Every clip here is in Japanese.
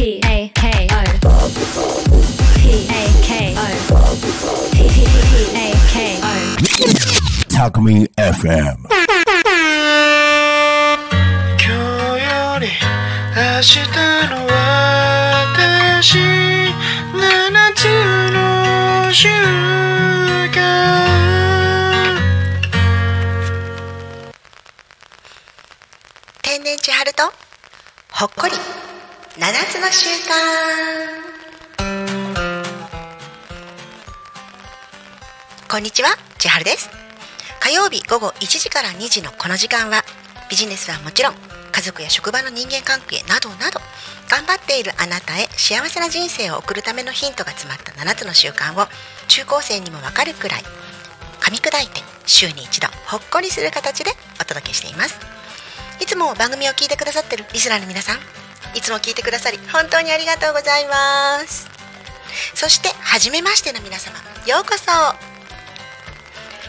P A K O P A K O P P A K O Talk Me FM 今日より明日の私七つの習慣天然千春とほっこりつの習慣。こんにちは千春です。火曜日午後1時から2時のこの時間はビジネスはもちろん家族や職場の人間関係などなど頑張っているあなたへ幸せな人生を送るためのヒントが詰まった7つの習慣を中高生にもわかるくらい噛み砕いて週に一度ほっこりする形でお届けしています。いつも番組を聞いてくださってるリスナーの皆さんいつも聞いてくださり本当にありがとうございます。そして初めましての皆様ようこそ。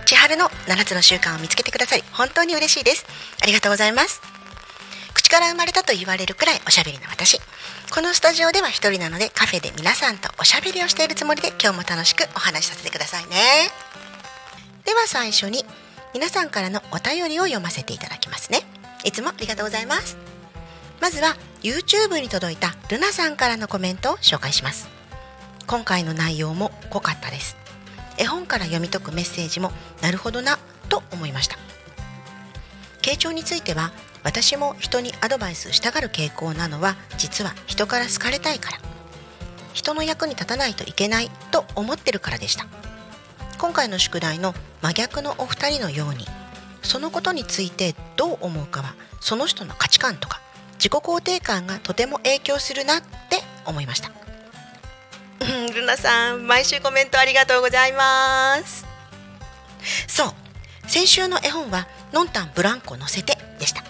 千春の7つの習慣を見つけてくださり本当に嬉しいです。ありがとうございます。口から生まれたと言われるくらいおしゃべりな私。このスタジオでは一人なのでカフェで皆さんとおしゃべりをしているつもりで今日も楽しくお話しさせてくださいね。では最初に皆さんからのお便りを読ませていただきますね。いつもありがとうございます。まずは YouTube に届いたルナさんからのコメントを紹介します。今回の内容も濃かったです。絵本から読み解くメッセージもなるほどなと思いました。傾聴については私も人にアドバイスしたがる傾向なのは実は人から好かれたいから。人の役に立たないといけないと思ってるからでした。今回の宿題の真逆のお二人のようにそのことについてどう思うかはその人の価値観とか自己肯定感がとても影響するなって思いました。ルナさん毎週コメントありがとうございます。そう。先週の絵本は「のんたんブランコ乗せて」でした。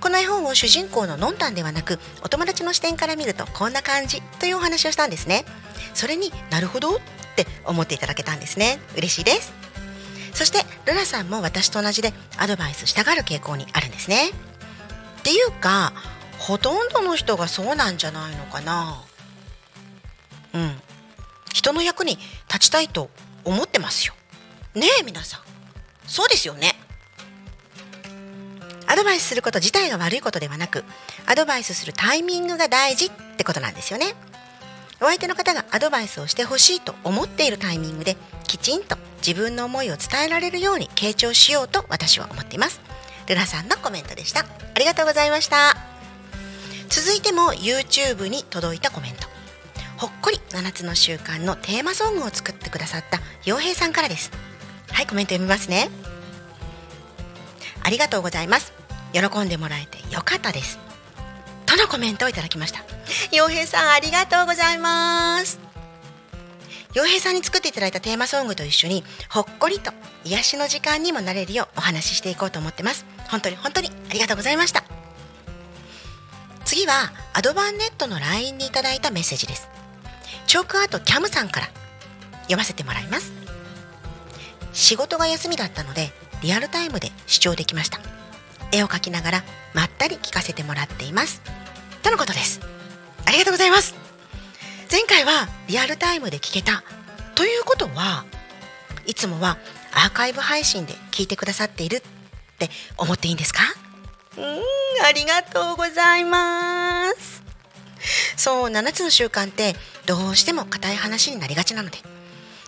この絵本を主人公ののんたんではなくお友達の視点から見るとこんな感じというお話をしたんですね。それになるほどって思っていただけたんですね。嬉しいです。そしてルナさんも私と同じでアドバイスしたがる傾向にあるんですね。っていうかほとんどの人がそうなんじゃないのかな。うん。人の役に立ちたいと思ってますよ。ねえ皆さん。そうですよね。アドバイスすること自体が悪いことではなくアドバイスするタイミングが大事ってことなんですよね。お相手の方がアドバイスをしてほしいと思っているタイミングできちんと自分の思いを伝えられるように傾聴しようと私は思っています。ルナさんのコメントでした。ありがとうございました。続いても YouTube に届いたコメント。ほっこり7つの習慣のテーマソングを作ってくださった洋平さんからです。はいコメント読みますね。ありがとうございます。喜んでもらえてよかったです。とのコメントをいただきました。洋平さんありがとうございます。洋平さんに作っていただいたテーマソングと一緒にほっこりと癒しの時間にもなれるようお話ししていこうと思ってます。本当に本当にありがとうございました。次はアドバンネットの LINE にいただいたメッセージです。チョークアートキャムさんから読ませてもらいます。仕事が休みだったのでリアルタイムで視聴できました。絵を描きながらまったり聞かせてもらっています。とのことです。ありがとうございます。前回はリアルタイムで聞けた。ということはいつもはアーカイブ配信で聞いてくださっているって思っていいんですか？うんありがとうございます。そう7つの習慣ってどうしても硬い話になりがちなので。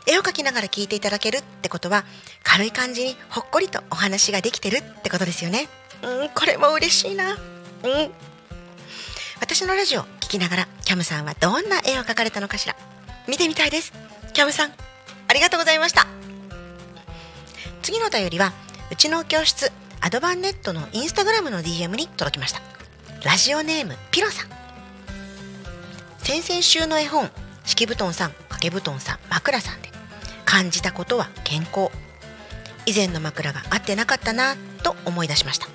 絵を描きながら聞いていただけるってことは軽い感じにほっこりとお話ができてるってことですよね。うんこれも嬉しいな。うん。私のラジオ聞きながらキャムさんはどんな絵を描かれたのかしら。見てみたいです。キャムさんありがとうございました。次のお便りはうちの教室アドバンネットのインスタグラムの DM に届きました。ラジオネームピロさん。先々週の絵本敷布団さん掛け布団さん枕さんで感じたことは健康以前の枕が合ってなかったなと思い出しました。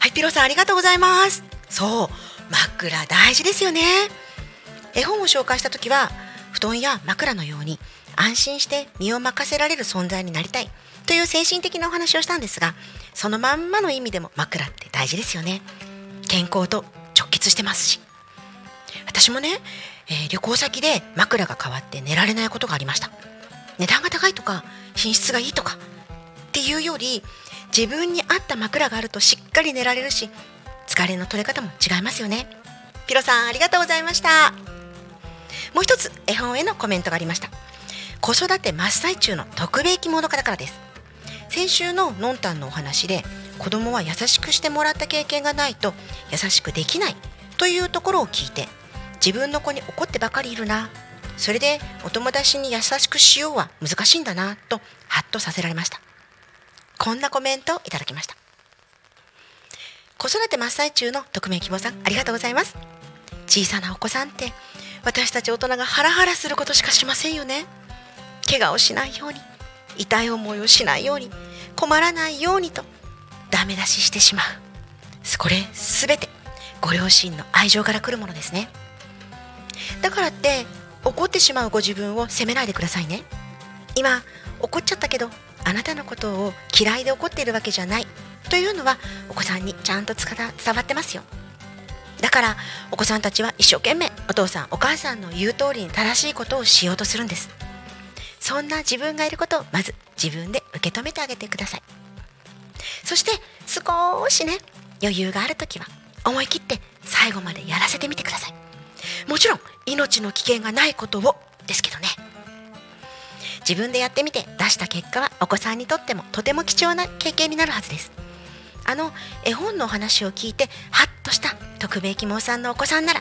はいピロさんありがとうございます。そう枕大事ですよね。絵本を紹介した時は布団や枕のように安心して身を任せられる存在になりたいという精神的なお話をしたんですがそのまんまの意味でも枕って大事ですよね。健康と直結してますし。私もね、えー旅行先で枕が変わって寝られないことがありました。値段が高いとか品質がいいとかっていうより自分に合った枕があるとしっかり寝られるし疲れの取れ方も違いますよね。ピロさんありがとうございました。もう一つ絵本へのコメントがありました。子育て真っ最中の特別者からからです。先週ののんたんのお話で子供は優しくしてもらった経験がないと優しくできないというところを聞いて自分の子に怒ってばかりいるなそれでお友達に優しくしようは難しいんだなとハッとさせられました。こんなコメントをいただきました。子育て真っ最中の匿名希望さんありがとうございます。小さなお子さんって私たち大人がハラハラすることしかしませんよね。怪我をしないように。痛い思いをしないように困らないようにとダメ出ししてしまう。これすべてご両親の愛情から来るものですね。だからって怒ってしまうご自分を責めないでくださいね。今怒っちゃったけどあなたのことを嫌いで怒っているわけじゃない。というのはお子さんにちゃんと伝わってますよ。だからお子さんたちは一生懸命お父さんお母さんの言う通りに正しいことをしようとするんです。そんな自分がいることをまず自分で受け止めてあげてください。そして少しね余裕がある時は思い切って最後までやらせてみてください。もちろん命の危険がないことをですけどね。自分でやってみて出した結果はお子さんにとってもとても貴重な経験になるはずです。あの絵本のお話を聞いてハッとした特命希望さんのお子さんなら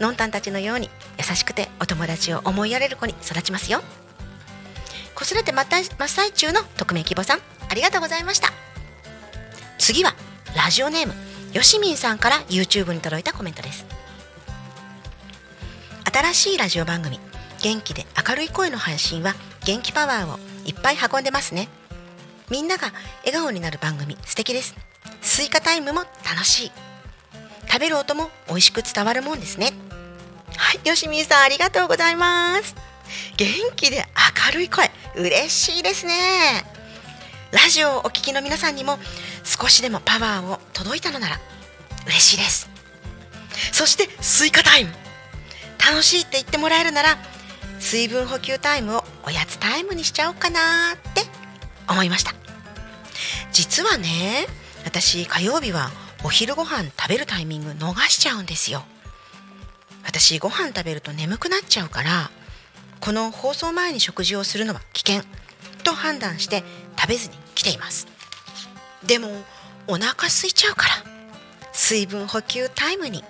のんたんたちのように優しくてお友達を思いやれる子に育ちますよ。子育て真っ真っ最中の特命希望さん。ありがとうございました。次はラジオネームよしみんさんから YouTube に届いたコメントです。新しいラジオ番組元気で明るい声の配信は元気パワーをいっぱい運んでますね。みんなが笑顔になる番組素敵です。スイカタイムも楽しい。食べる音も美味しく伝わるもんですね。はいよしみんさんありがとうございます。元気で明るい声。嬉しいですね。ラジオをお聞きの皆さんにも少しでもパワーを届いたのなら嬉しいです。そしてスイカタイム。楽しいって言ってもらえるなら水分補給タイムをおやつタイムにしちゃおうかなって思いました。実はね私火曜日はお昼ご飯食べるタイミング逃しちゃうんですよ。私ご飯食べると眠くなっちゃうからこの放送前に食事をするのは危険と判断して食べずに来ています。でもお腹空いちゃうから水分補給タイムに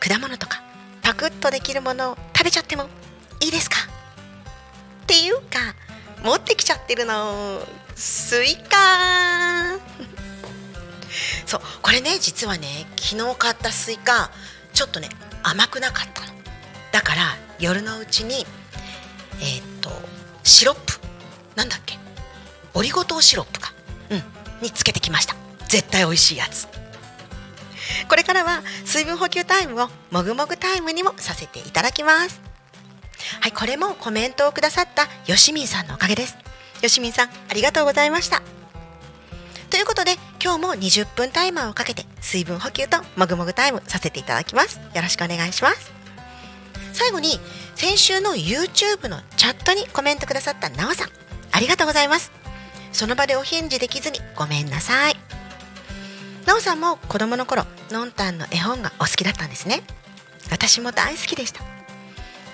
果物とかパクッとできるものを食べちゃってもいいですか？っていうか持ってきちゃってるのスイカそうこれね実はね昨日買ったスイカちょっとね甘くなかったの。だから夜のうちにえーっとシロップ？なんだっけ？オリゴ糖シロップか。うん。につけてきました。絶対美味しいやつ。これからは水分補給タイムをもぐもぐタイムにもさせていただきます。はいこれもコメントをくださったよしみんさんのおかげです。よしみんさんありがとうございました。ということで今日も20分タイマーをかけて水分補給ともぐもぐタイムさせていただきます。よろしくお願いします。最後に先週の YouTube のチャットにコメントくださったなおさん。ありがとうございます。その場でお返事できずにごめんなさい。なおさんも子供の頃のんたんの絵本がお好きだったんですね。私も大好きでした。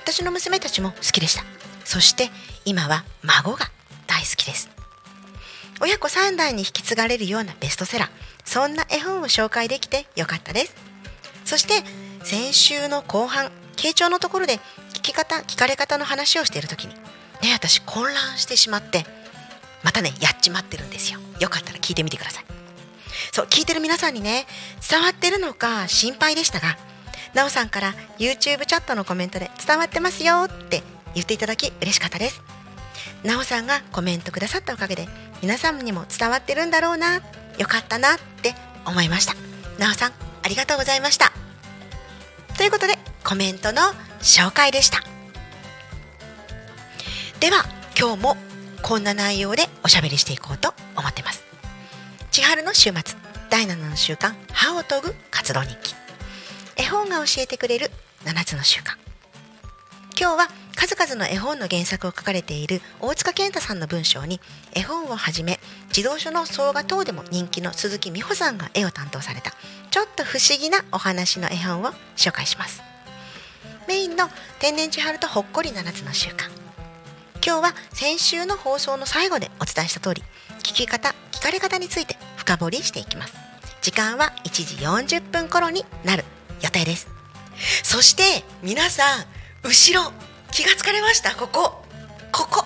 私の娘たちも好きでした。そして今は孫が大好きです。親子3代に引き継がれるようなベストセラー。そんな絵本を紹介できてよかったです。そして先週の後半傾聴のところでき方聞かれ方の話をしている時にね私混乱してしまってまたねやっちまってるんですよ。よかったら聞いてみてください。そう聞いてる皆さんにね伝わってるのか心配でしたがなおさんから YouTube チャットのコメントで伝わってますよって言っていただき嬉しかったです。なおさんがコメントくださったおかげで皆さんにも伝わってるんだろうなよかったなって思いました。なおさんありがとうございました。ということでコメントの紹介でした。では今日もこんな内容でおしゃべりしていこうと思ってます。千春の週末第7の習慣歯を研ぐ活動日記。絵本が教えてくれる7つの習慣。今日は数々の絵本の原作を書かれている大塚健太さんの文章に絵本をはじめ児童書の総画等でも人気の鈴木美穂さんが絵を担当されたちょっと不思議なお話の絵本を紹介します。メインの天然千春とほっこり7つの習慣。今日は先週の放送の最後でお伝えした通り聞き方聞かれ方について深掘りしていきます。時間は1時40分頃になる予定です。そして皆さん後ろ気がつかれました。ここ。ここ。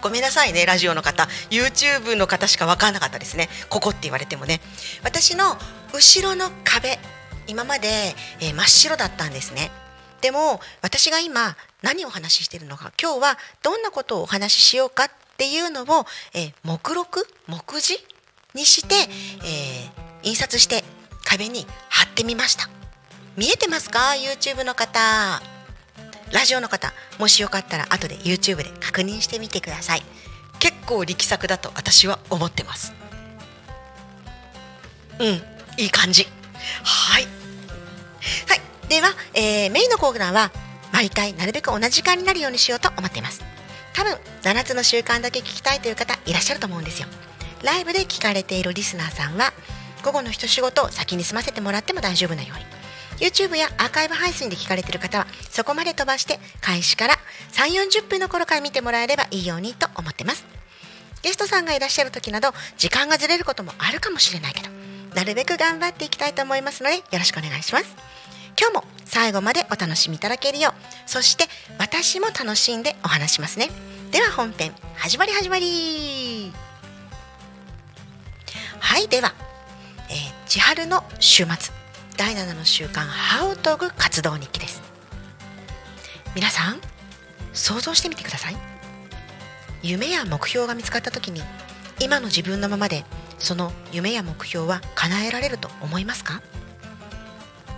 ごめんなさいね。ラジオの方。YouTube の方しか分からなかったですね。ここって言われてもね。私の後ろの壁。今まで、えー真っ白だったんですね。でも私が今何をお話ししているのか。今日はどんなことをお話ししようかっていうのを、えー目録？目次？にして、えー印刷して壁に貼ってみました。見えてますか？YouTube の方。ラジオの方もしよかったら後で YouTube で確認してみてください。結構力作だと私は思ってます。うんいい感じ。はい。はい。では、えーメインのコーナーは毎回なるべく同じ時間になるようにしようと思っています。多分7つの習慣だけ聞きたいという方いらっしゃると思うんですよ。ライブで聞かれているリスナーさんは午後の一仕事を先に済ませてもらっても大丈夫なように。YouTube やアーカイブ配信で聞かれている方はそこまで飛ばして開始から3 4 0分の頃から見てもらえればいいようにと思ってます。ゲストさんがいらっしゃる時など時間がずれることもあるかもしれないけどなるべく頑張っていきたいと思いますのでよろしくお願いします。今日も最後までお楽しみいただけるようそして私も楽しんでお話しますね。では本編始まり始まり。はいでは、えー千春の週末。第7の習慣歯を研ぐ活動日記です。皆さん想像してみてください。夢や目標が見つかった時に今の自分のままでその夢や目標は叶えられると思いますか？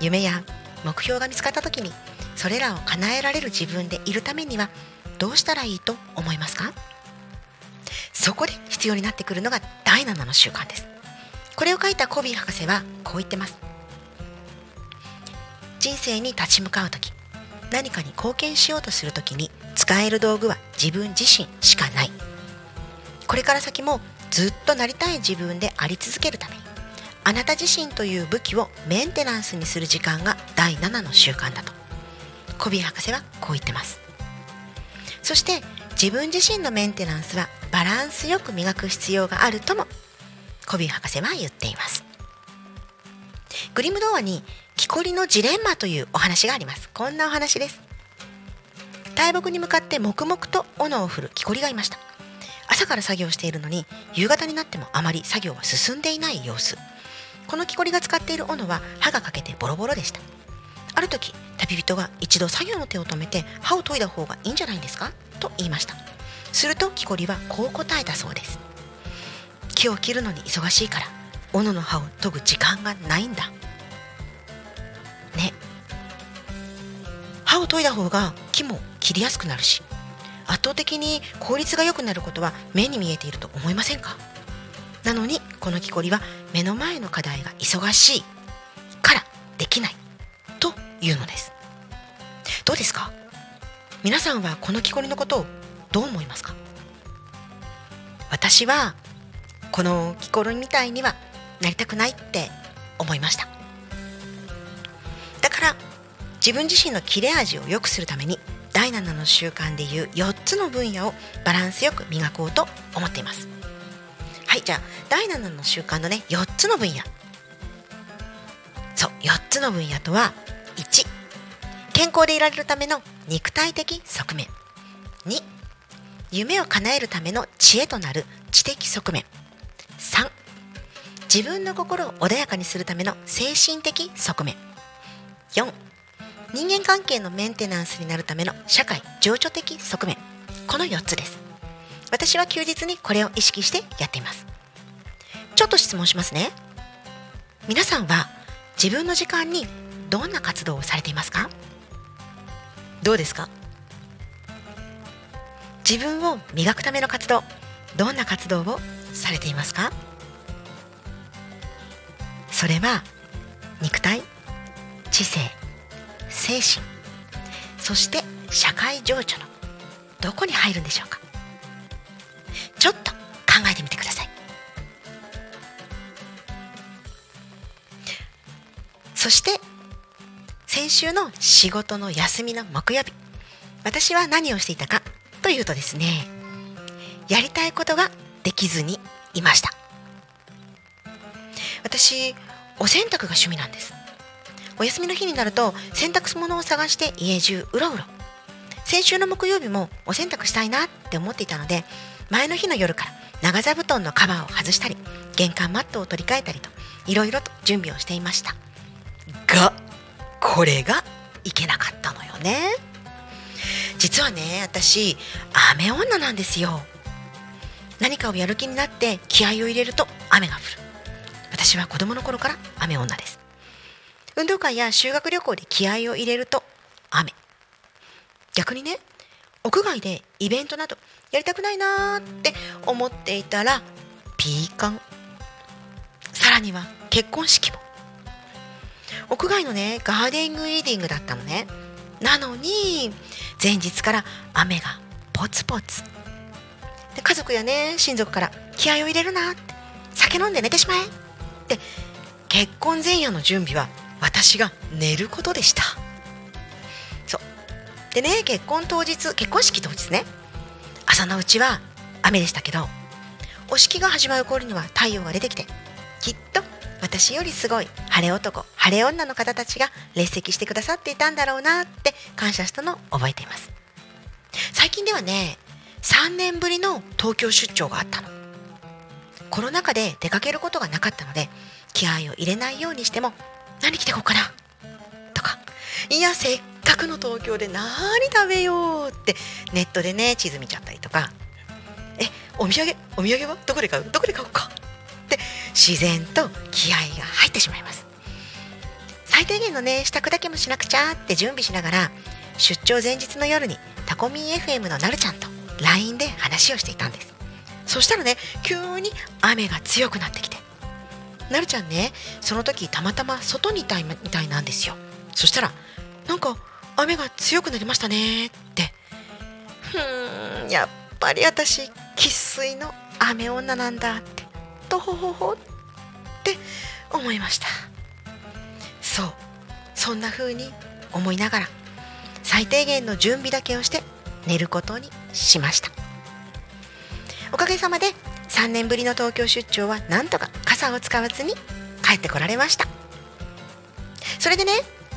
夢や目標が見つかった時にそれらを叶えられる自分でいるためにはどうしたらいいと思いますか？そこで必要になってくるのが第7の習慣です。これを書いたコビー博士はこう言ってます。人生に立ち向かう時何かに貢献しようとする時に使える道具は自分自身しかない。これから先もずっとなりたい自分であり続けるためにあなた自身という武器をメンテナンスにする時間が第7の習慣だと。コビー博士はこう言ってます。そして自分自身のメンテナンスはバランスよく磨く必要があるともコビー博士は言っています。グリム童話に木こりのジレンマというお話があります。こんなお話です。大木に向かって黙々と斧を振る木こりがいました。朝から作業しているのに夕方になってもあまり作業は進んでいない様子。この木こりが使っている斧は刃が欠けてボロボロでした。ある時旅人が一度作業の手を止めて刃を研いだ方がいいんじゃないんですか？と言いました。すると木こりはこう答えたそうです。木を切るのに忙しいから斧の刃を研ぐ時間がないんだ。ね。刃を研いだ方が木も切りやすくなるし圧倒的に効率が良くなることは目に見えていると思いませんか？なのにこの木こりは目の前の課題が忙しいからできないというのです。どうですか？皆さんはこの木こりのことをどう思いますか？私はこの木こりみたいにはなりたくないって思いました。から。自分自身の切れ味を良くするために第7の習慣でいう4つの分野をバランスよく磨こうと思っています。はいじゃあ第7の習慣のね4つの分野。そう4つの分野とは1健康でいられるための肉体的側面。2夢を叶えるための知恵となる知的側面。3自分の心を穏やかにするための精神的側面。4人間関係のメンテナンスになるための社会情緒的側面。この4つです。私は休日にこれを意識してやっています。ちょっと質問しますね。皆さんは自分の時間にどんな活動をされていますか？どうですか？自分を磨くための活動どんな活動をされていますか？それは肉体知性精神そして社会情緒のどこに入るんでしょうか？ちょっと考えてみてください。そして先週の仕事の休みの木曜日私は何をしていたかというとですねやりたいことができずにいました。私お洗濯が趣味なんです。お休みの日になると洗濯物を探して家中うろうろ。先週の木曜日もお洗濯したいなって思っていたので前の日の夜から長座布団のカバーを外したり玄関マットを取り替えたりといろいろと準備をしていました。がこれがいけなかったのよね。実はね私雨女なんですよ。何かをやる気になって気合を入れると雨が降る。私は子供の頃から雨女です。運動会や修学旅行で気合を入れると雨。逆にね屋外でイベントなどやりたくないなーって思っていたらピーカン。さらには結婚式も。屋外のねガーデンウェディングだったのね。なのに前日から雨がポツポツ。で家族やね親族から気合を入れるなって。酒飲んで寝てしまえって結婚前夜の準備は私が寝ることでした。そう。でね結婚当日結婚式当日ね。朝のうちは雨でしたけどお式が始まる頃には太陽が出てきてきっと私よりすごい晴れ男晴れ女の方たちが列席してくださっていたんだろうなって感謝したのを覚えています。最近ではね3年ぶりの東京出張があったの。コロナ禍で出かけることがなかったので気合を入れないようにしても何着てこうかな？とかいやせっかくの東京で何食べようってネットでね地図見ちゃったりとか。えお土産お土産は？どこで買う？どこで買おうか？って自然と気合が入ってしまいます。最低限のね支度だけもしなくちゃって準備しながら出張前日の夜にタコミン FM のなるちゃんと LINE で話をしていたんです。そしたらね急に雨が強くなってきて。なるちゃんねその時たまたま外にいたみたいなんですよ。そしたらなんか雨が強くなりましたねって。ふーんやっぱり私生粋の雨女なんだって。とほほほって思いました。そう。そんな風に思いながら最低限の準備だけをして寝ることにしました。おかげさまで3年ぶりの東京出張はなんとか傘を使わずに帰ってこられました。それでね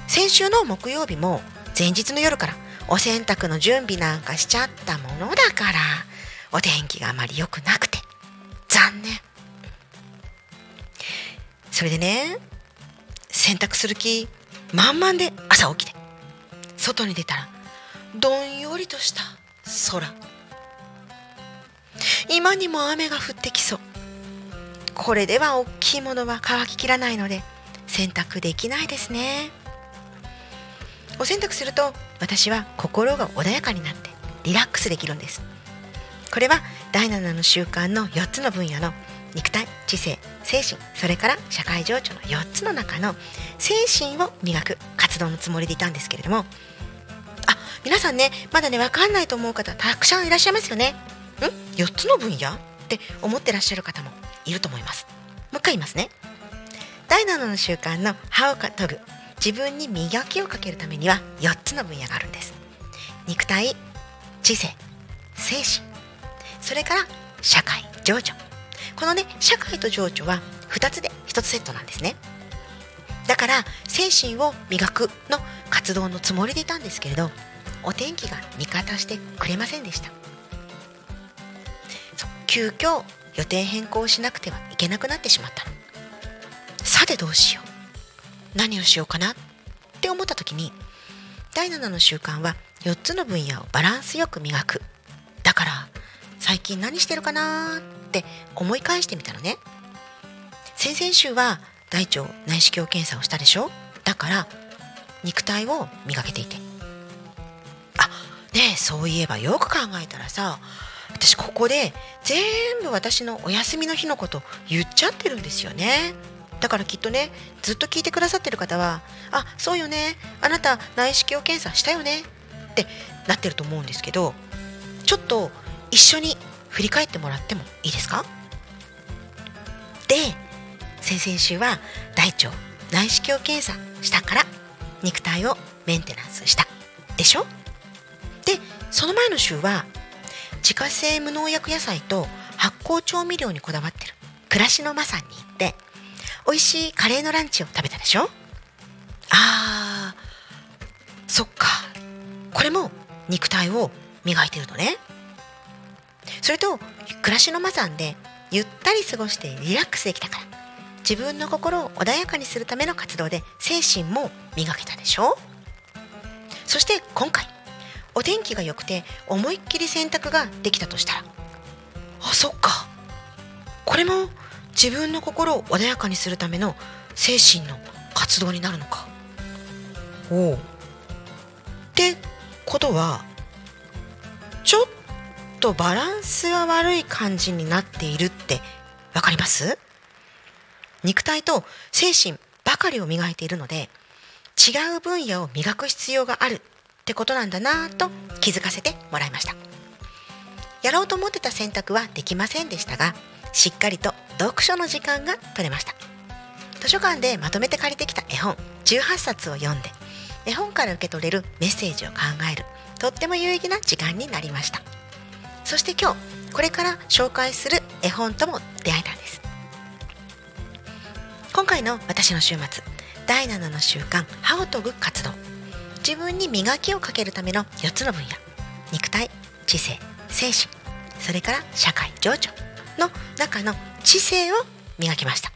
先週の木曜日も前日の夜からお洗濯の準備なんかしちゃったものだからお天気があまり良くなくて残念。それでね洗濯する気満々で朝起きて外に出たらどんよりとした空。今にも雨が降ってきそう。これでは大きいものは乾ききらないので洗濯できないですね。お洗濯すると私は心が穏やかになってリラックスできるんです。これは第7の習慣の4つの分野の肉体知性精神それから社会情緒の4つの中の精神を磨く活動のつもりでいたんですけれども。あ皆さんねまだね分かんないと思う方たくさんいらっしゃいますよね。ん？4つの分野？って思ってらっしゃる方もいると思います。もう一回言いますね。第7の習慣の歯を研ぐ自分に磨きをかけるためには4つの分野があるんです。肉体知性精神。それから社会情緒。このね社会と情緒は2つで1つセットなんですね。だから精神を磨くの活動のつもりでいたんですけれどお天気が味方してくれませんでした。急遽予定変更しなくてはいけなくなってしまったの。さてどうしよう。何をしようかなって思った時に第7の習慣は4つの分野をバランスよく磨く。だから最近何してるかなって思い返してみたのね。先々週は大腸内視鏡検査をしたでしょ。だから肉体を磨けていて。あねえそういえばよく考えたらさ私ここで全部私のお休みの日のこと言っちゃってるんですよね。だからきっとねずっと聞いてくださってる方は「あそうよね。あなた内視鏡検査したよね」ってなってると思うんですけどちょっと一緒に振り返ってもらってもいいですか？で先々週は大腸内視鏡検査したから肉体をメンテナンスした。でしょ？でその前の週は自家製無農薬野菜と発酵調味料にこだわってる。暮らしのまさんに行って美味しいカレーのランチを食べたでしょ？あーそっか。これも肉体を磨いてるのね。それと暮らしのマザンでゆったり過ごしてリラックスできたから。自分の心を穏やかにするための活動で精神も磨けたでしょ？そして今回お天気が良くて思いっきり洗濯ができたとしたら。あそっか。これも自分の心を穏やかにするための精神の活動になるのか。おおってことはちょっとバランスが悪い感じになっているってわかります？肉体と精神ばかりを磨いているので違う分野を磨く必要がある。ってことなんだなと気づかせてもらいました。やろうと思ってた選択はできませんでしたがしっかりと読書の時間が取れました。図書館でまとめて借りてきた絵本18冊を読んで絵本から受け取れるメッセージを考えるとっても有意義な時間になりました。そして今日これから紹介する絵本とも出会えたんです。今回の私の週末第7の習慣歯を研ぐ活動。自分に磨きをかけるための4つの分野。肉体知性精神。それから社会情緒の中の知性を磨きました。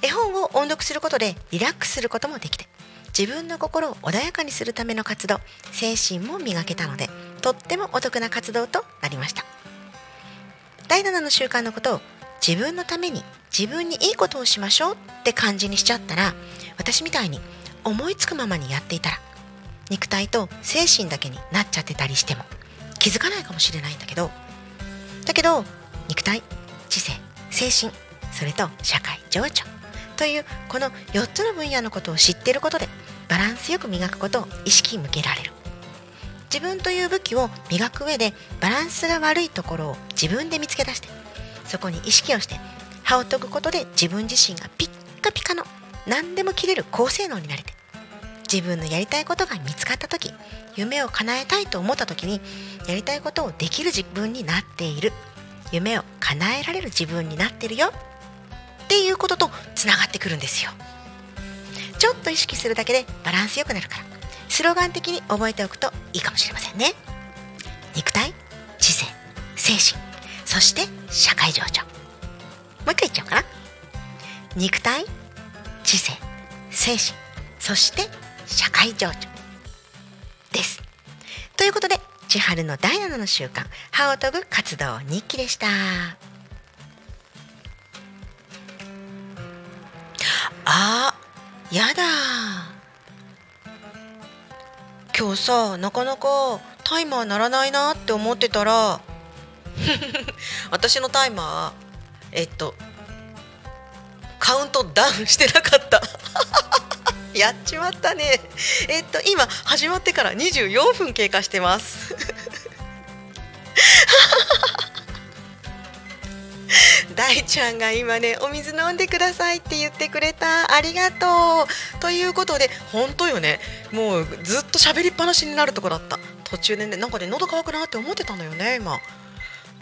絵本を音読することでリラックスすることもできて自分の心を穏やかにするための活動精神も磨けたのでとってもお得な活動となりました。第7の習慣のことを自分のために自分にいいことをしましょうって感じにしちゃったら私みたいに思いつくままにやっていたら肉体と精神だけになっちゃってたりしても気づかないかもしれないんだけどだけど肉体知性精神それと社会情緒というこの4つの分野のことを知っていることでバランスよく磨くことを意識向けられる。自分という武器を磨く上でバランスが悪いところを自分で見つけ出してそこに意識をして歯を研ぐことで自分自身がピッカピカの何でも切れる高性能になれて自分のやりたいことが見つかった時夢を叶えたいと思った時にやりたいことをできる自分になっている。夢を叶えられる自分になってるよ。っていうこととつながってくるんですよ。ちょっと意識するだけでバランスよくなるから。スローガン的に覚えておくといいかもしれませんね。肉体知性精神そして社会情緒。もう一回言っちゃおうかな。肉体知性精神そして社会情緒です。ということで千春の第7の習慣歯を研ぐ活動日記でした。あやだ。今日さなかなかタイマー鳴らないなって思ってたら私のタイマーえっとカウントダウンしてなかった。やっちまったね。えっと今始まってから24分経過してます。大ちゃんが今ねお水飲んでくださいって言ってくれた。ありがとう。ということで本当よね。もうずっと喋りっぱなしになるとこだった。途中でねなんかね喉乾くなって思ってたのよね今。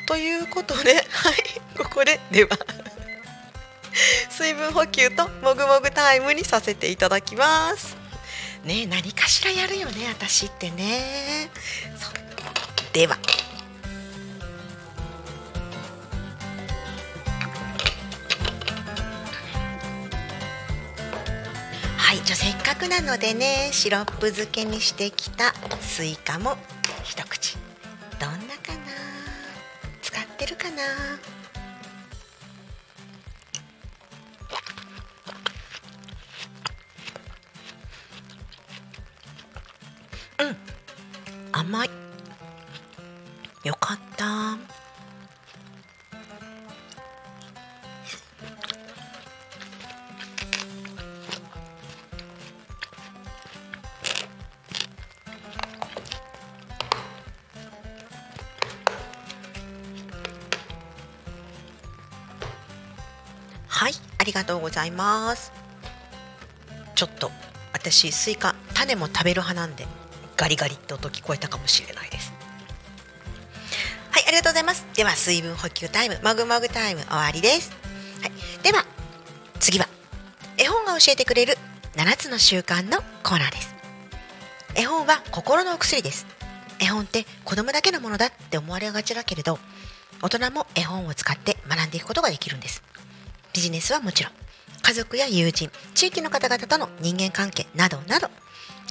ということではい。ここででは。水分補給ともぐもぐタイムにさせていただきます。ね何かしらやるよね私ってね。では。はいじゃあせっかくなのでねシロップ漬けにしてきたスイカも一口。どんなかな？漬かってるかな？甘い。よかった。はいありがとうございます。ちょっと私スイカ種も食べる派なんで。ガリガリって音聞こえたかもしれないです。はいありがとうございます。では水分補給タイムもぐもぐタイム終わりです。はいでは次は絵本が教えてくれる7つの習慣のコーナーです。絵本は心のお薬です。絵本って子供だけのものだって思われがちだけれど大人も絵本を使って学んでいくことができるんです。ビジネスはもちろん家族や友人地域の方々との人間関係などなど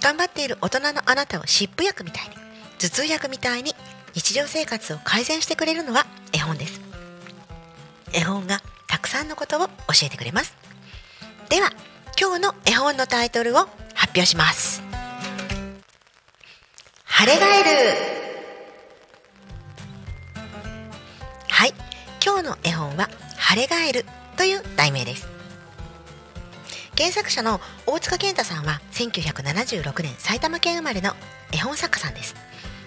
頑張っている大人のあなたを湿布薬みたいに頭痛薬みたいに日常生活を改善してくれるのは絵本です。絵本がたくさんのことを教えてくれます。では今日の絵本のタイトルを発表します。晴れガエルはい。今日の絵本は晴れガエルという題名です。原作者の大塚健太さんは1976年埼玉県生まれの絵本作家さんです。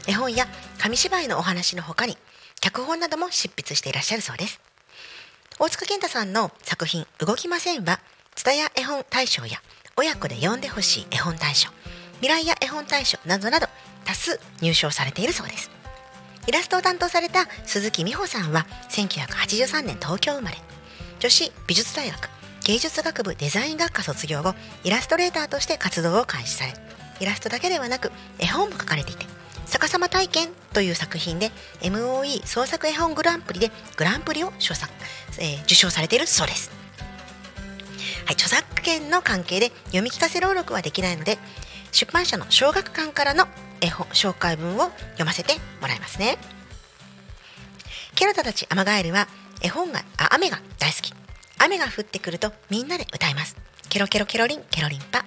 絵本や紙芝居のお話の他に脚本なども執筆していらっしゃるそうです。大塚健太さんの作品「動きません」は蔦屋絵本大賞や親子で読んでほしい絵本大賞未来や絵本大賞などなど多数入賞されているそうです。イラストを担当された鈴木美穂さんは1983年東京生まれ。女子美術大学芸術学部デザイン学科卒業後イラストレーターとして活動を開始されイラストだけではなく絵本も書かれていて逆さま体験という作品で MOE 創作絵本グランプリでグランプリを受作、えー受賞されているそうです。はい、著作権の関係で読み聞かせ朗読はできないので出版社の小学館からの絵本紹介文を読ませてもらいますね。ケロタたちアマガエルは絵本があ雨が大好き。雨が降ってくるとみんなで歌います。ケロケロケロリンケロリンパ。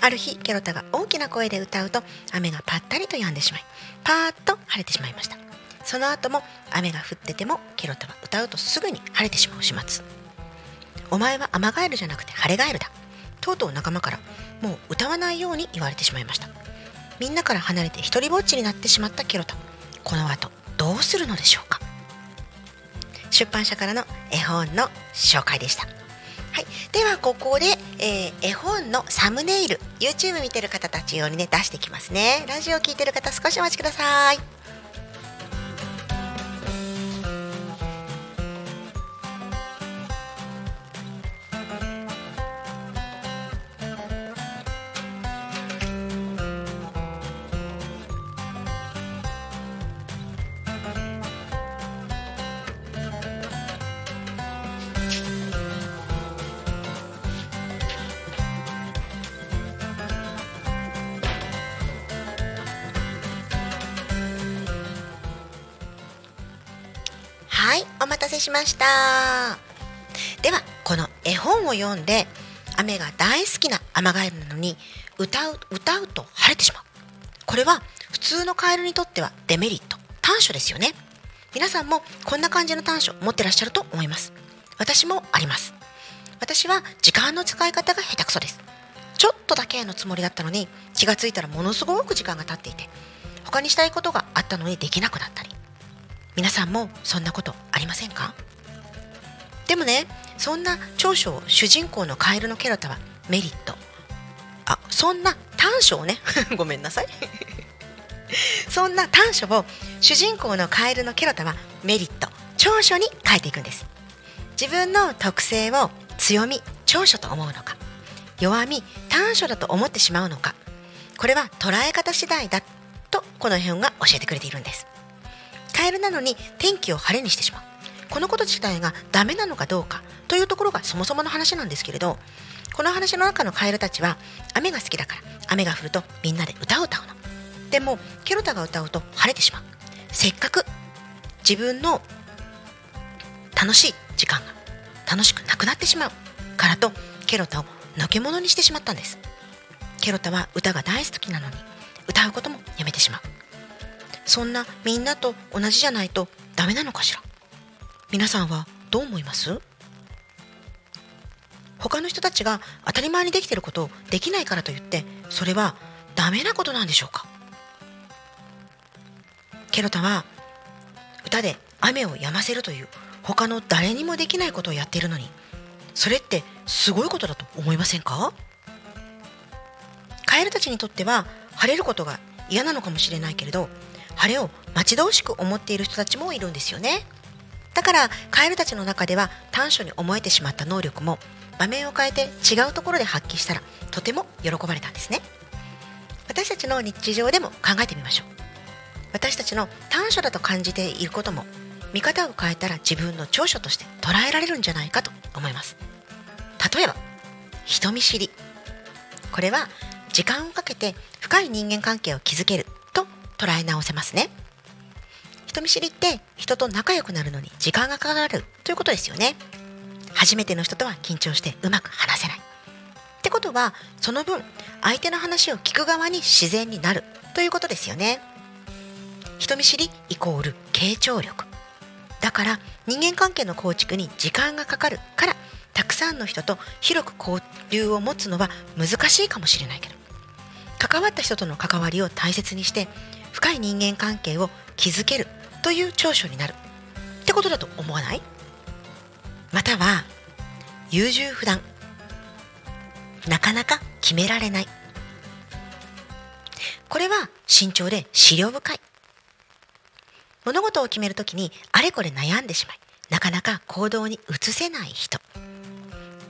ある日ケロタが大きな声で歌うと雨がパッタリと止んでしまいパーッと晴れてしまいました。その後も雨が降っててもケロタは歌うとすぐに晴れてしまう始末。お前はアマガエルじゃなくて晴れガエルだ。とうとう仲間からもう歌わないように言われてしまいました。みんなから離れて一人ぼっちになってしまったケロタ。この後どうするのでしょうか。出版社からの絵本の紹介でした。はい、ではここで、えー絵本のサムネイル YouTube 見てる方たち用にね出してきますね。ラジオ聞いてる方少しお待ちください。はいせしました。ではこの絵本を読んで雨が大好きなアマガエルなのに歌う歌うと晴れてしまう。これは普通のカエルにとってはデメリット。短所ですよね。皆さんもこんな感じの短所持ってらっしゃると思います。私もあります。私は時間の使い方が下手くそです。ちょっとだけのつもりだったのに気がついたらものすごく時間が経っていて他にしたいことがあったのにできなくなったり。皆さんもそんなことありませんか？でもねそんな長所を主人公のカエルのケロタはメリット。あそんな短所をね ごめんなさい。そんな短所を主人公のカエルのケロタはメリット。長所に変えていくんです。自分の特性を強み長所と思うのか。弱み短所だと思ってしまうのか。これは捉え方次第だとこの本が教えてくれているんです。カエルなのに天気を晴れにしてしまう。このこと自体がダメなのかどうかというところがそもそもの話なんですけれどこの話の中のカエルたちは雨が好きだから雨が降るとみんなで歌を歌うの。でもケロタが歌うと晴れてしまう。せっかく自分の楽しい時間が楽しくなくなってしまうからとケロタをのけ者にしてしまったんです。ケロタは歌が大好きなのに歌うこともやめてしまう。そんなみんなと同じじゃないとダメなのかしら？皆さんはどう思います？他の人たちが当たり前にできてることをできないからといってそれはダメなことなんでしょうか？ケロタは歌で雨を止ませるという他の誰にもできないことをやっているのにそれってすごいことだと思いませんか？カエルたちにとっては晴れることが嫌なのかもしれないけれど晴れを待ち遠しく思っている人たちもいるんですよね。だからカエルたちの中では短所に思えてしまった能力も場面を変えて違うところで発揮したらとても喜ばれたんですね。私たちの日常でも考えてみましょう。私たちの短所だと感じていることも見方を変えたら自分の長所として捉えられるんじゃないかと思います。例えば人見知り。これは時間をかけて深い人間関係を築ける。捉え直せますね。人見知りって人と仲良くなるのに時間がかかるということですよね。初めての人とは緊張してうまく話せない。ってことはその分相手の話を聞く側に自然になるということですよね。人見知りイコール傾聴力。だから人間関係の構築に時間がかかるからたくさんの人と広く交流を持つのは難しいかもしれないけど関わった人との関わりを大切にして深い人間関係を築けるという長所になる。ってことだと思わない？または優柔不断。なかなか決められない。これは慎重で資料深い。物事を決めるときにあれこれ悩んでしまいなかなか行動に移せない人。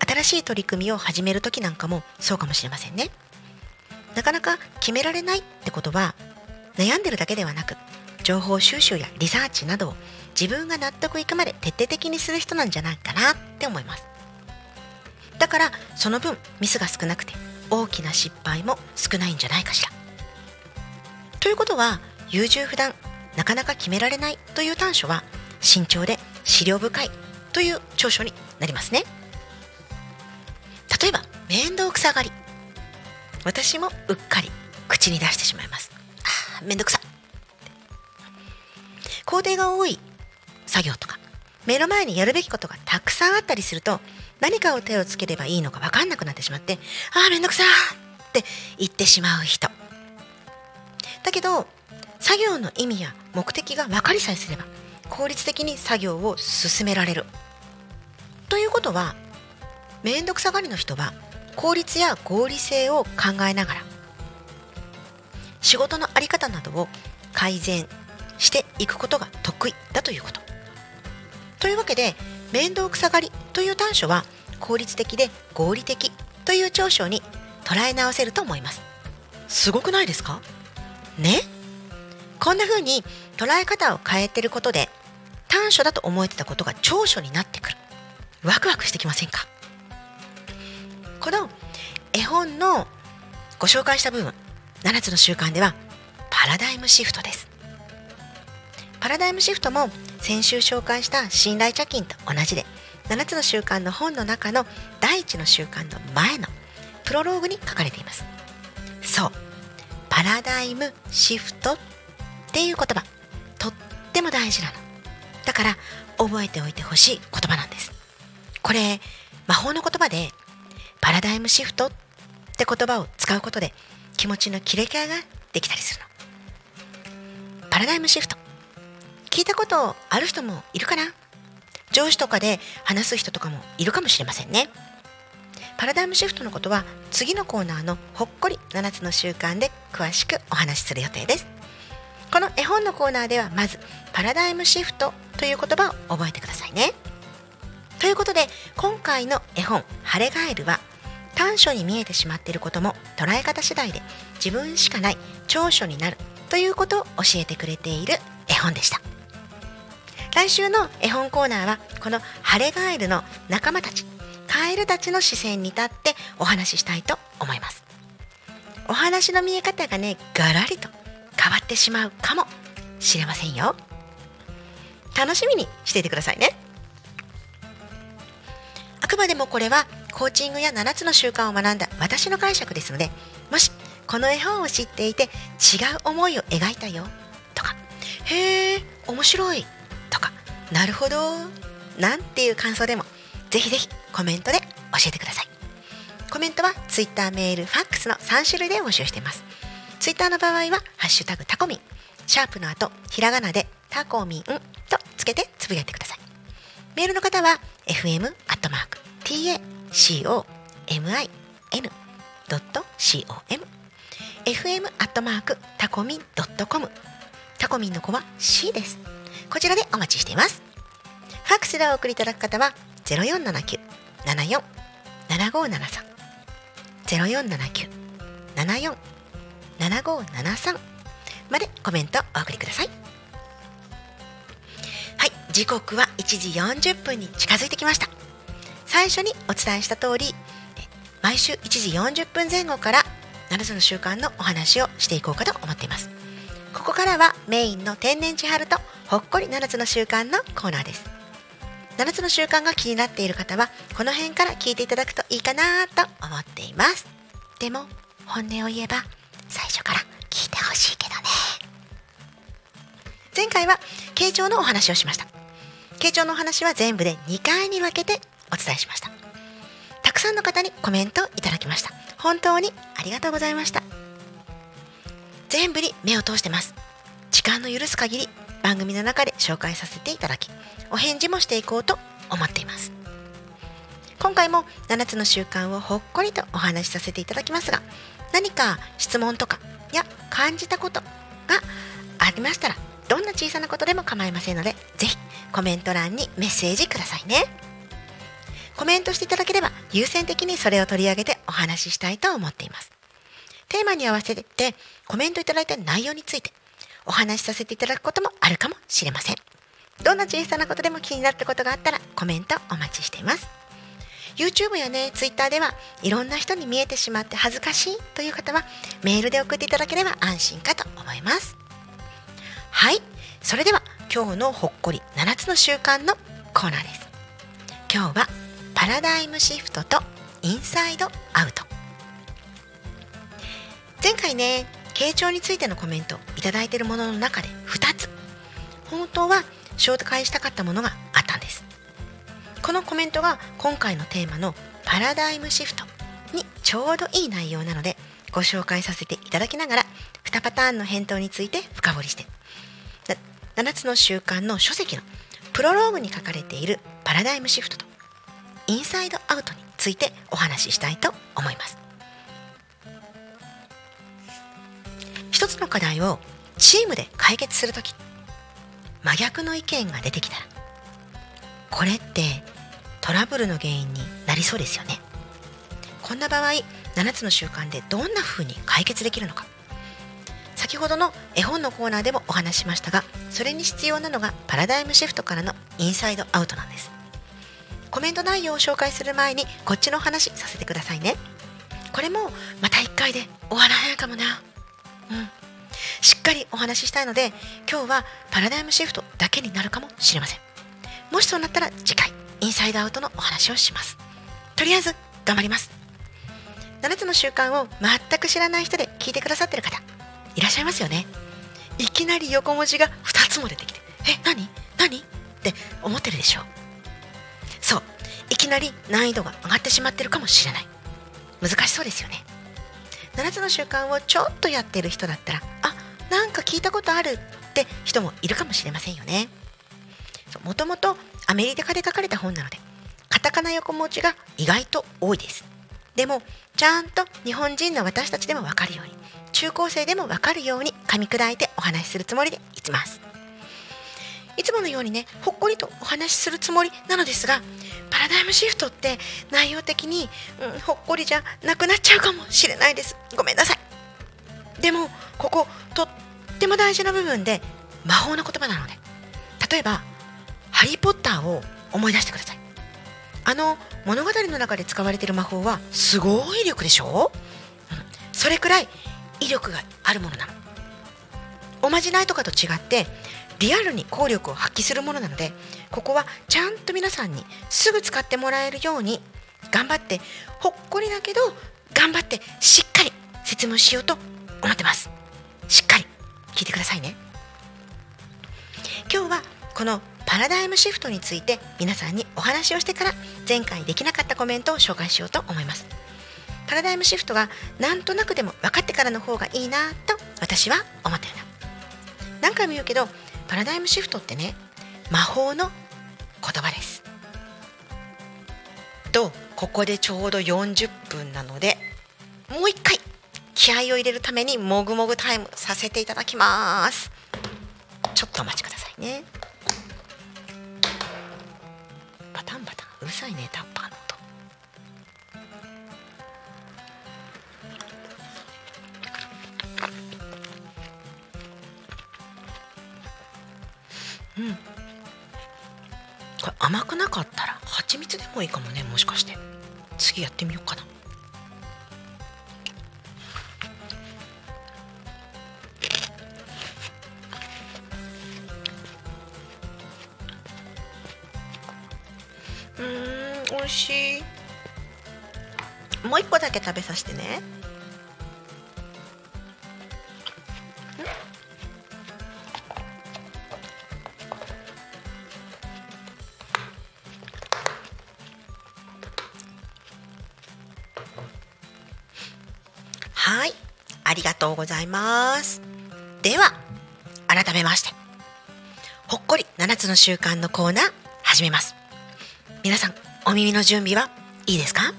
新しい取り組みを始める時なんかもそうかもしれませんね。なかなか決められないってことは悩んでるだけではなく情報収集やリサーチなどを自分が納得いくまで徹底的にする人なんじゃないかなって思います。だからその分ミスが少なくて大きな失敗も少ないんじゃないかしら。ということは優柔不断なかなか決められないという短所は慎重で資料深いという長所になりますね。例えば面倒くさがり。私もうっかり口に出してしまいます。あめんどくさ工程が多い作業とか目の前にやるべきことがたくさんあったりすると何かを手をつければいいのか分かんなくなってしまってああめんどくさって言ってしまう人。だけど作業の意味や目的が分かりさえすれば効率的に作業を進められる。ということは面倒くさがりの人は効率や合理性を考えながら仕事の在り方などを改善していくことが得意だということ。というわけで面倒くさがりという短所は効率的で合理的という長所に捉え直せると思います。すごくないですか？ね。こんな風に捉え方を変えてることで短所だと思えてたことが長所になってくる。ワクワクしてきませんか？この絵本のご紹介した部分7つの習慣ではパラダイムシフトです。パラダイムシフトも先週紹介した信頼貯金と同じで7つの習慣の本の中の第1の習慣の前のプロローグに書かれています。そう。パラダイムシフトっていう言葉。とっても大事なの。だから覚えておいてほしい言葉なんです。これ魔法の言葉でパラダイムシフトって言葉を使うことで気持ちの切れ替えができたりするの。パラダイムシフト。聞いたことある人もいるかな？上司とかで話す人とかもいるかもしれませんね。パラダイムシフトのことは次のコーナーのほっこり7つの習慣で詳しくお話しする予定です。この絵本のコーナーではまずパラダイムシフトという言葉を覚えてくださいね。ということで今回の絵本「晴れガエル」は短所に見えてしまっていることも捉え方次第で自分しかない長所になるということを教えてくれている絵本でした。来週の絵本コーナーはこの晴れガエルの仲間たちカエルたちの視線に立ってお話ししたいと思います。お話の見え方がねガラリと変わってしまうかもしれませんよ。楽しみにしていてくださいね。あくまでもこれはコーチングや7つの習慣を学んだ私の解釈ですのでもしこの絵本を知っていて違う思いを描いたよとかへえ面白いとかなるほどなんていう感想でもぜひぜひコメントで教えてください。コメントは Twitter メールファックスの3種類で募集しています。Twitter の場合は「ハッシュタグタコミン」シャープの後ひらがなでタコミンとつけてつぶやいてください。メールの方は fm アットマーク comin.com fm アットマークタコミンドットコムタコミンの子は C です。こちらでお待ちしています。ファックスでお送りいただく方は0479747573 0479747573までコメントお送りください。はい時刻は1時40分に近づいてきました。最初にお伝えした通り毎週1時40分前後から7つの習慣のお話をしていこうかと思っています。ここからはメインの天然千春とほっこり7つの習慣のコーナーです。7つの習慣が気になっている方はこの辺から聞いていただくといいかなと思っています。でも本音を言えば最初から聞いてほしいけどね。前回は傾聴のお話をしました。傾聴のお話は全部で2回に分けてお伝えしました。たくさんの方にコメントをいただきました。本当にありがとうございました。全部に目を通してます。時間の許す限り番組の中で紹介させていただきお返事もしていこうと思っています。今回も7つの習慣をほっこりとお話しさせていただきますが何か質問とかや感じたことがありましたらどんな小さなことでも構いませんのでぜひコメント欄にメッセージくださいね。コメントしていただければ優先的にそれを取り上げてお話ししたいと思っています。テーマに合わせてコメントいただいた内容についてお話しさせていただくこともあるかもしれません。どんな小さなことでも気になったことがあったらコメントお待ちしています。YouTube やね Twitter ではいろんな人に見えてしまって恥ずかしいという方はメールで送っていただければ安心かと思います。はい。それでは今日のほっこり7つの習慣のコーナーです。今日はパラダイムシフトとインサイドアウト。前回ね傾聴についてのコメントいただいているものの中で2つ。本当は紹介したかったものがあったんです。このコメントが今回のテーマのパラダイムシフトにちょうどいい内容なのでご紹介させていただきながら2パターンの返答について深掘りして。7つの習慣の書籍のプロローグに書かれているパラダイムシフトとインサイドアウトについてお話ししたいと思います。一つの課題をチームで解決するとき真逆の意見が出てきたらこれってトラブルの原因になりそうですよね。こんな場合7つの習慣でどんな風に解決できるのか。先ほどの絵本のコーナーでもお話ししましたがそれに必要なのがパラダイムシフトからのインサイドアウトなんです。コメント内容を紹介する前にこっちの話させてくださいね。これもまた1回で終わらないかもな。うん。しっかりお話ししたいので今日はパラダイムシフトだけになるかもしれません。もしそうなったら次回インサイドアウトのお話をします。とりあえず頑張ります。7つの習慣を全く知らない人で聞いてくださってる方いらっしゃいますよね。いきなり横文字が2つも出てきてえ何？何？って思ってるでしょう。そう。いきなり難易度が上がってしまってるかもしれない。難しそうですよね。7つの習慣をちょっとやってる人だったらあなんか聞いたことあるって人もいるかもしれませんよね。もともとアメリカで書かれた本なのでカタカナ横文字が意外と多いです。でもちゃんと日本人の私たちでも分かるように中高生でも分かるように噛み砕いてお話しするつもりでいきます。いつものようにねほっこりとお話しするつもりなのですがパラダイムシフトって内容的に、うん、ほっこりじゃなくなっちゃうかもしれないです。ごめんなさい。でもこことっても大事な部分で魔法の言葉なので。例えば「ハリー・ポッター」を思い出してください。あの物語の中で使われている魔法はすごい威力でしょ、うん、それくらい威力があるものなの。おまじないとかと違ってリアルに効力を発揮するものなのでここはちゃんと皆さんにすぐ使ってもらえるように頑張ってほっこりだけど頑張ってしっかり説明しようと思ってます。しっかり聞いてくださいね。今日はこのパラダイムシフトについて皆さんにお話をしてから前回できなかったコメントを紹介しようと思います。パラダイムシフトがなんとなくでも分かってからの方がいいなと私は思ってるの何回も言うけどパラダイムシフトってね魔法の言葉です。どうここでちょうど40分なのでもう一回気合を入れるためにもぐもぐタイムさせていただきます。ちょっとお待ちくださいね。バタンバタン。うるさいねタッパーの。うん。これ甘くなかったら蜂蜜でもいいかもねもしかして。次やってみようかな。うん美味しい。もう一個だけ食べさせてね。りがとうございます。では改めましてほっこり7つの習慣のコーナー始めます。皆さんお耳の準備はいいですか？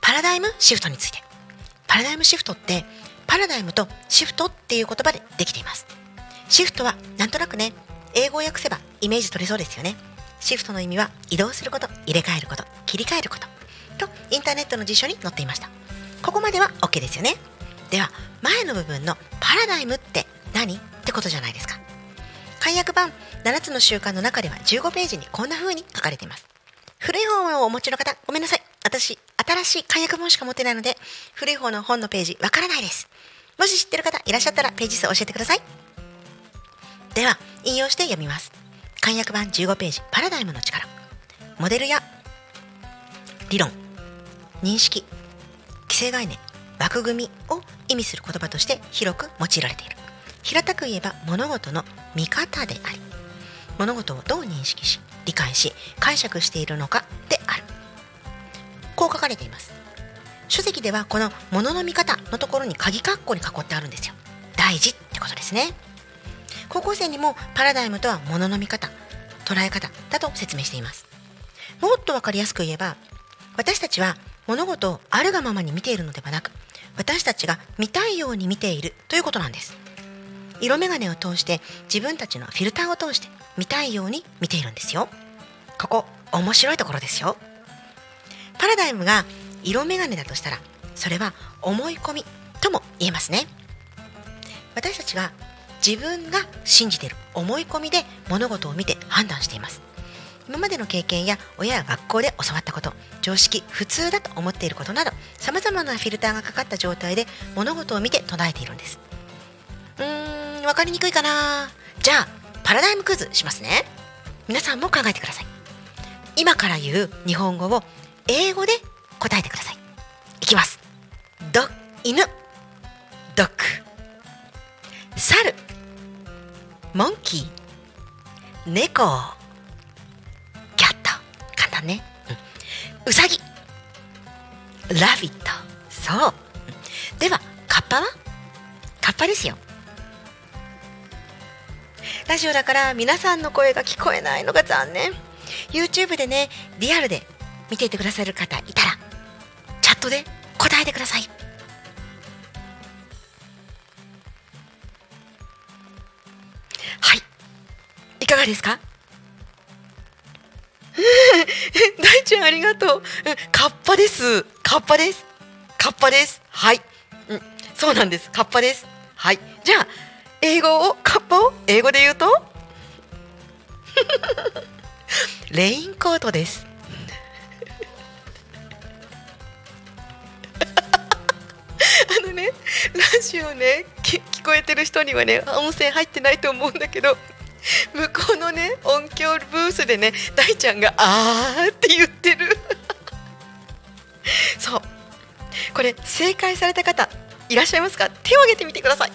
パラダイムシフトについて。パラダイムシフトってパラダイムとシフトっていう言葉でできています。シフトはなんとなくね英語を訳せばイメージ取れそうですよね。シフトの意味は移動すること入れ替えること切り替えることとインターネットの辞書に載っていました。ここまでは OK ですよね。では前の部分のパラダイムって何？ってことじゃないですか。解約版7つの習慣の中では15ページにこんな風に書かれています。古い本をお持ちの方ごめんなさい。私新しい解約本しか持ってないので古い方の本のページわからないです。もし知ってる方いらっしゃったらページ数教えてください。では引用して読みます。解約版15ページパラダイムの力。モデルや理論。認識。既成概念枠組みを意味する言葉として広く用いられている。平たく言えば物事の見方であり物事をどう認識し理解し解釈しているのかである。こう書かれています。書籍ではこの物の見方のところに鍵括弧に囲ってあるんですよ。大事ってことですね。高校生にもパラダイムとは物の見方捉え方だと説明しています。もっと分かりやすく言えば私たちは物事をあるがままに見ているのではなく私たちが見たいように見ているということなんです。色眼鏡を通して自分たちのフィルターを通して見たいように見ているんですよ。ここ面白いところですよ。パラダイムが色眼鏡だとしたらそれは思い込みとも言えますね。私たちが自分が信じている思い込みで物事を見て判断しています。今までの経験や親や学校で教わったこと常識普通だと思っていることなどさまざまなフィルターがかかった状態で物事を見て捉えているんです。うーん分かりにくいかな。じゃあパラダイムクイズしますね。皆さんも考えてください。今から言う日本語を英語で答えてください。いきます。ド犬。ドッグ猿。モンキー。猫。簡単ね、う、さぎラビット。そう。ではカッパは？カッパですよ。ラジオだから皆さんの声が聞こえないのが残念。YouTube でねリアルで見ていてくださる方いたらチャットで答えてください。はい。いかがですか？大ちゃんありがとう。カッパです。カッパです。カッパです。はい、うん、そうなんです。カッパです。はい。じゃあ英語をカッパを？英語で言うと？レインコートです。あのねラジオねき聞こえてる人にはね音声入ってないと思うんだけど。向こうのね音響ブースでね大ちゃんが「あー」って言ってる。そう。これ正解された方いらっしゃいますか？手を挙げてみてください。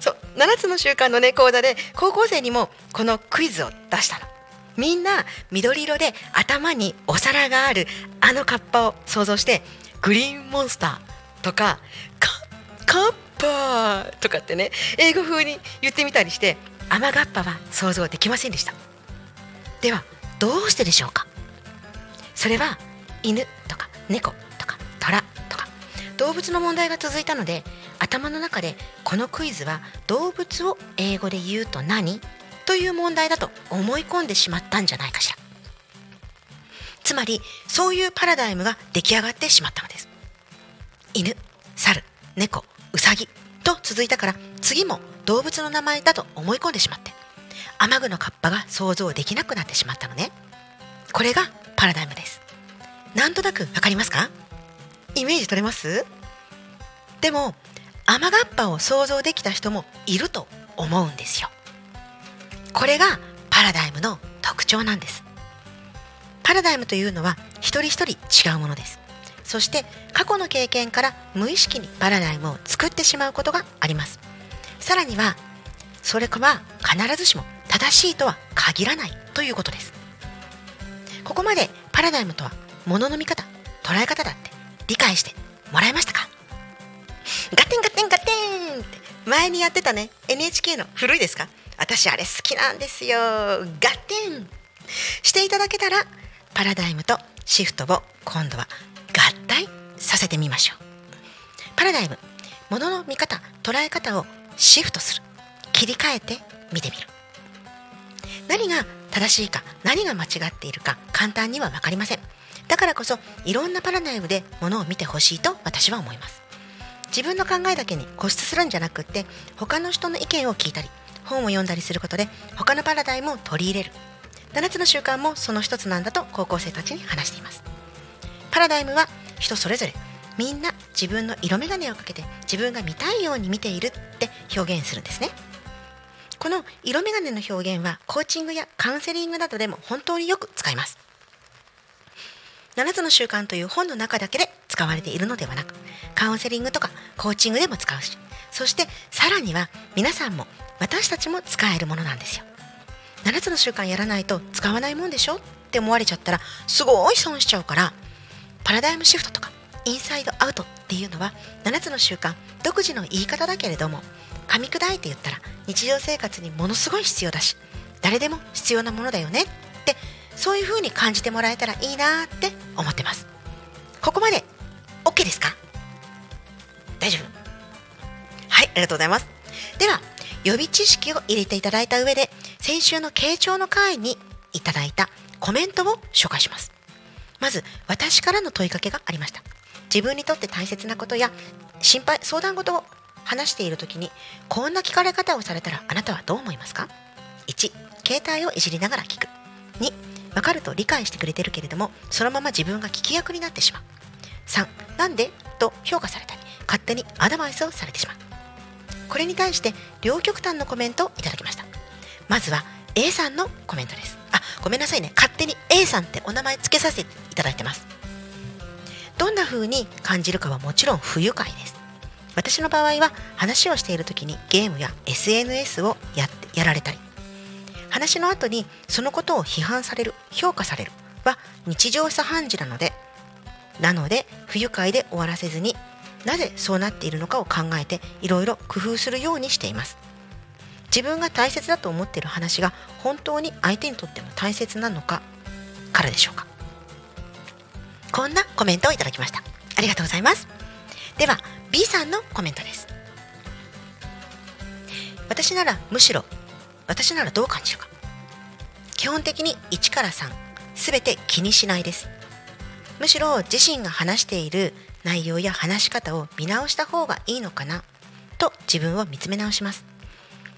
そう。7つの習慣のね講座で高校生にもこのクイズを出したの。みんな緑色で頭にお皿があるあのカッパを想像してグリーンモンスターとかカカッパーとかってね英語風に言ってみたりして雨がっぱは想像できませんでした。ではどうしてでしょうか？それは犬とか猫とか虎とか動物の問題が続いたので頭の中でこのクイズは動物を英語で言うと何？という問題だと思い込んでしまったんじゃないかしら。つまりそういうパラダイムが出来上がってしまったのです。犬猿猫ウサギと続いたから次も動物の名前だと思い込んでしまって雨具のカッパが想像できなくなってしまったのね。これがパラダイムです。なんとなくわかりますか？イメージ取れます？でも雨がっぱを想像できた人もいると思うんですよ。これがパラダイムの特徴なんです。パラダイムというのは一人一人違うものです。そして過去の経験から無意識にパラダイムを作ってしまうことがあります。さらにはそれは必ずしも正しいとは限らないということです。ここまでパラダイムとはものの見方捉え方だって理解してもらえましたか？ガテンガテンガテンって前にやってたね NHK の古いですか？私あれ好きなんですよ。ガテン。していただけたらパラダイムとシフトを今度は合体させてみましょう。パラダイムものの見方捉え方をシフトする。切り替えて見てみる。何が正しいか何が間違っているか簡単には分かりません。だからこそいろんなパラダイムでものを見てほしいと私は思います。自分の考えだけに固執するんじゃなくって他の人の意見を聞いたり本を読んだりすることで他のパラダイムを取り入れる。7つの習慣もその一つなんだと高校生たちに話しています。パラダイムは人それぞれ。みんな自分の色眼鏡をかけて自分が見たいように見ているって表現するんですね。この色眼鏡の表現はコーチングやカウンセリングなどでも本当によく使います。7つの習慣という本の中だけで使われているのではなくカウンセリングとかコーチングでも使うしそしてさらには皆さんも私たちも使えるものなんですよ。7つの習慣やらないと使わないもんでしょ？って思われちゃったらすごい損しちゃうからパラダイムシフトとかインサイドアウトっていうのは7つの習慣独自の言い方だけれども噛み砕いて言ったら日常生活にものすごい必要だし誰でも必要なものだよねってそういう風に感じてもらえたらいいなって思ってます。ここまで OK ですか？大丈夫。はいありがとうございます。では予備知識を入れていただいた上で先週の傾聴の会にいただいたコメントを紹介します。まず私からの問いかけがありました。自分にとって大切なことや心配相談事を話している時にこんな聞かれ方をされたらあなたはどう思いますか？1携帯をいじりながら聞く。2分かると理解してくれてるけれどもそのまま自分が聞き役になってしまう。3なんで？と評価されたり勝手にアドバイスをされてしまう。これに対して両極端のコメントをいただきました。まずは A さんのコメントです。あごめんなさいね。勝手に A さんってお名前つけさせていただいてます。どんな風に感じるかはもちろん不愉快です。私の場合は話をしている時にゲームや SNS をやってやられたり話の後にそのことを批判される評価されるは日常茶飯事なのでなので不愉快で終わらせずになぜそうなっているのかを考えていろいろ工夫するようにしています。自分が大切だと思っている話が本当に相手にとっても大切なのかからでしょうか。こんなコメントをいただきました。ありがとうございます。では B さんのコメントです。私ならむしろ私ならどう感じるか。基本的に1から3すべて気にしないです。むしろ自身が話している内容や話し方を見直した方がいいのかなと自分を見つめ直します。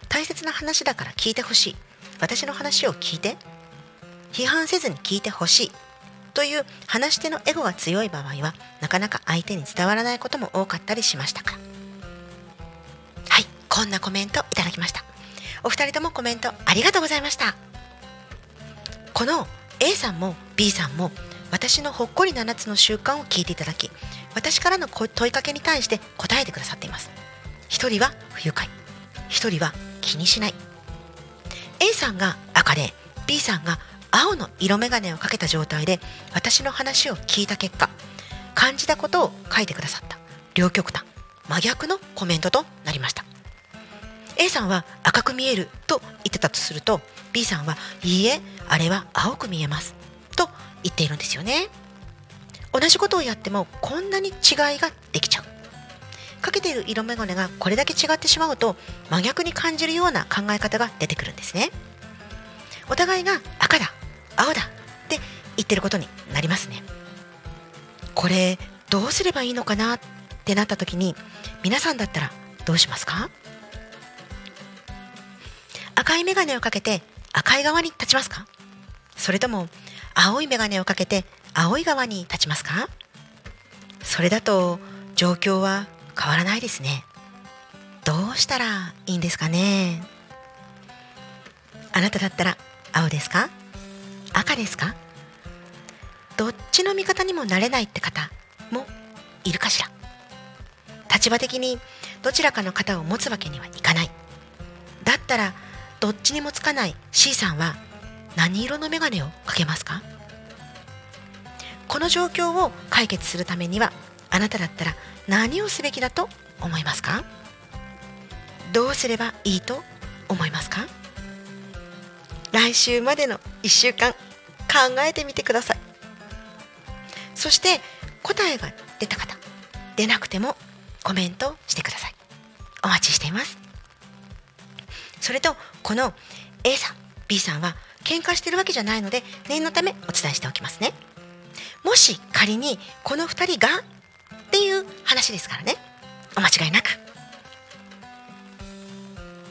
大切な話だから聞いてほしい。私の話を聞いて批判せずに聞いてほしい。という話し手のエゴが強い場合はなかなか相手に伝わらないことも多かったりしましたから。はいこんなコメントいただきました。お二人ともコメントありがとうございました。この A さんも B さんも私のほっこり7つの習慣を聞いていただき私からの問いかけに対して答えてくださっています。一人は不愉快。一人は気にしない。A さんが赤で B さんが青の色眼鏡をかけた状態で私の話を聞いた結果感じたことを書いてくださった。両極端。真逆のコメントとなりました。A さんは赤く見えると言ってたとすると B さんはいいえあれは青く見えます。と言っているんですよね。同じことをやってもこんなに違いができちゃう。かけている色眼鏡がこれだけ違ってしまうと真逆に感じるような考え方が出てくるんですね。お互いが赤だ。青だ。って言ってることになりますね。これどうすればいいのかなってなった時に皆さんだったらどうしますか？赤い眼鏡をかけて赤い側に立ちますか？それとも青い眼鏡をかけて青い側に立ちますか？それだと状況は変わらないですね。どうしたらいいんですかね？あなただったら青ですか？赤ですか？どっちの味方にもなれないって方もいるかしら。立場的にどちらかの肩を持つわけにはいかない。だったらどっちにもつかない C さんは何色の眼鏡をかけますか？この状況を解決するためにはあなただったら何をすべきだと思いますか？どうすればいいと思いますか？来週までの1週間えてみてください。そして答えが出た方出なくてもコメントしてください。お待ちしています。それとこの A さん B さんは喧嘩してるわけじゃないので念のためお伝えしておきますね。もし仮にこの2人がっていう話ですからね。お間違いなく。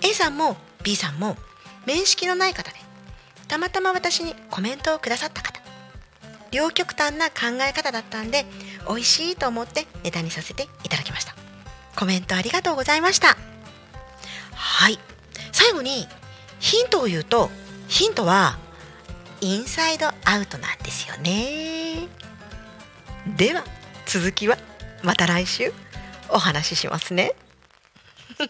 A さんも B さんも面識のない方でたまたま私にコメントをくださった方。両極端な考え方だったんで美味しいと思ってネタにさせていただきました。コメントありがとうございました。はい。最後にヒントを言うとヒントはインサイドアウトなんですよね。では続きはまた来週お話ししますね。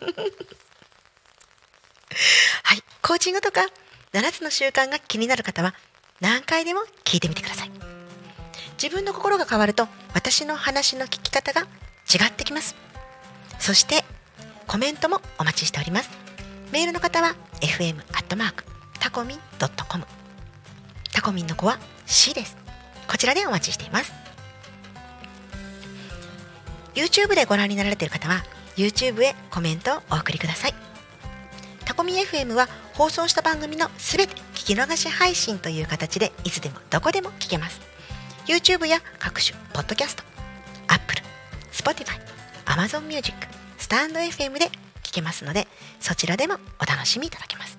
はい。コーチングとか7つの習慣が気になる方は何回でも聞いてみてください。自分の心が変わると私の話の聞き方が違ってきます。そしてコメントもお待ちしております。メールの方は fm アットマークタコミンドットコム。タコミンの子は C です。こちらでお待ちしています。YouTube でご覧になられている方は YouTube へコメントをお送りください。タコミ FM は放送した番組のすべて聞き逃し配信という形でいつでもどこでも聞けます。YouTube や各種ポッドキャスト Apple、Spotify、Amazon Music、スタンド FM で聞けますのでそちらでもお楽しみいただけます。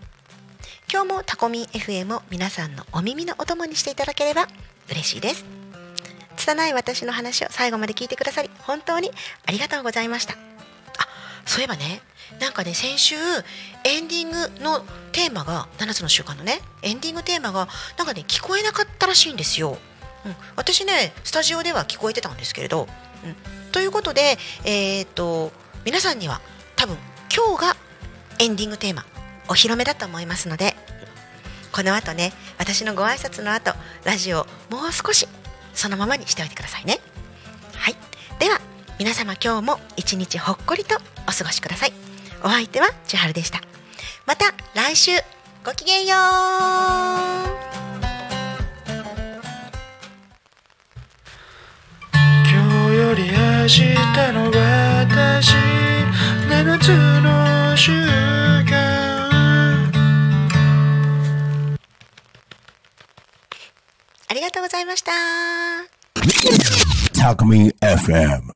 今日もタコミン FM を皆さんのお耳のお供にしていただければ嬉しいです。拙い私の話を最後まで聞いてくださり本当にありがとうございました。そういえばねなんかね先週エンディングのテーマが7つの習慣のねエンディングテーマがなんかね聞こえなかったらしいんですよ、うん、私ねスタジオでは聞こえてたんですけれど、うん、ということでえっ、と皆さんには多分今日がエンディングテーマお披露目だと思いますのでこの後ね私のご挨拶の後ラジオもう少しそのままにしておいてくださいね。はい。では皆様今日も一日ほっこりとお過ごしください。お相手は千春でした。また来週ごきげんよう。今日より明日の私。7つの習慣ありがとうございました.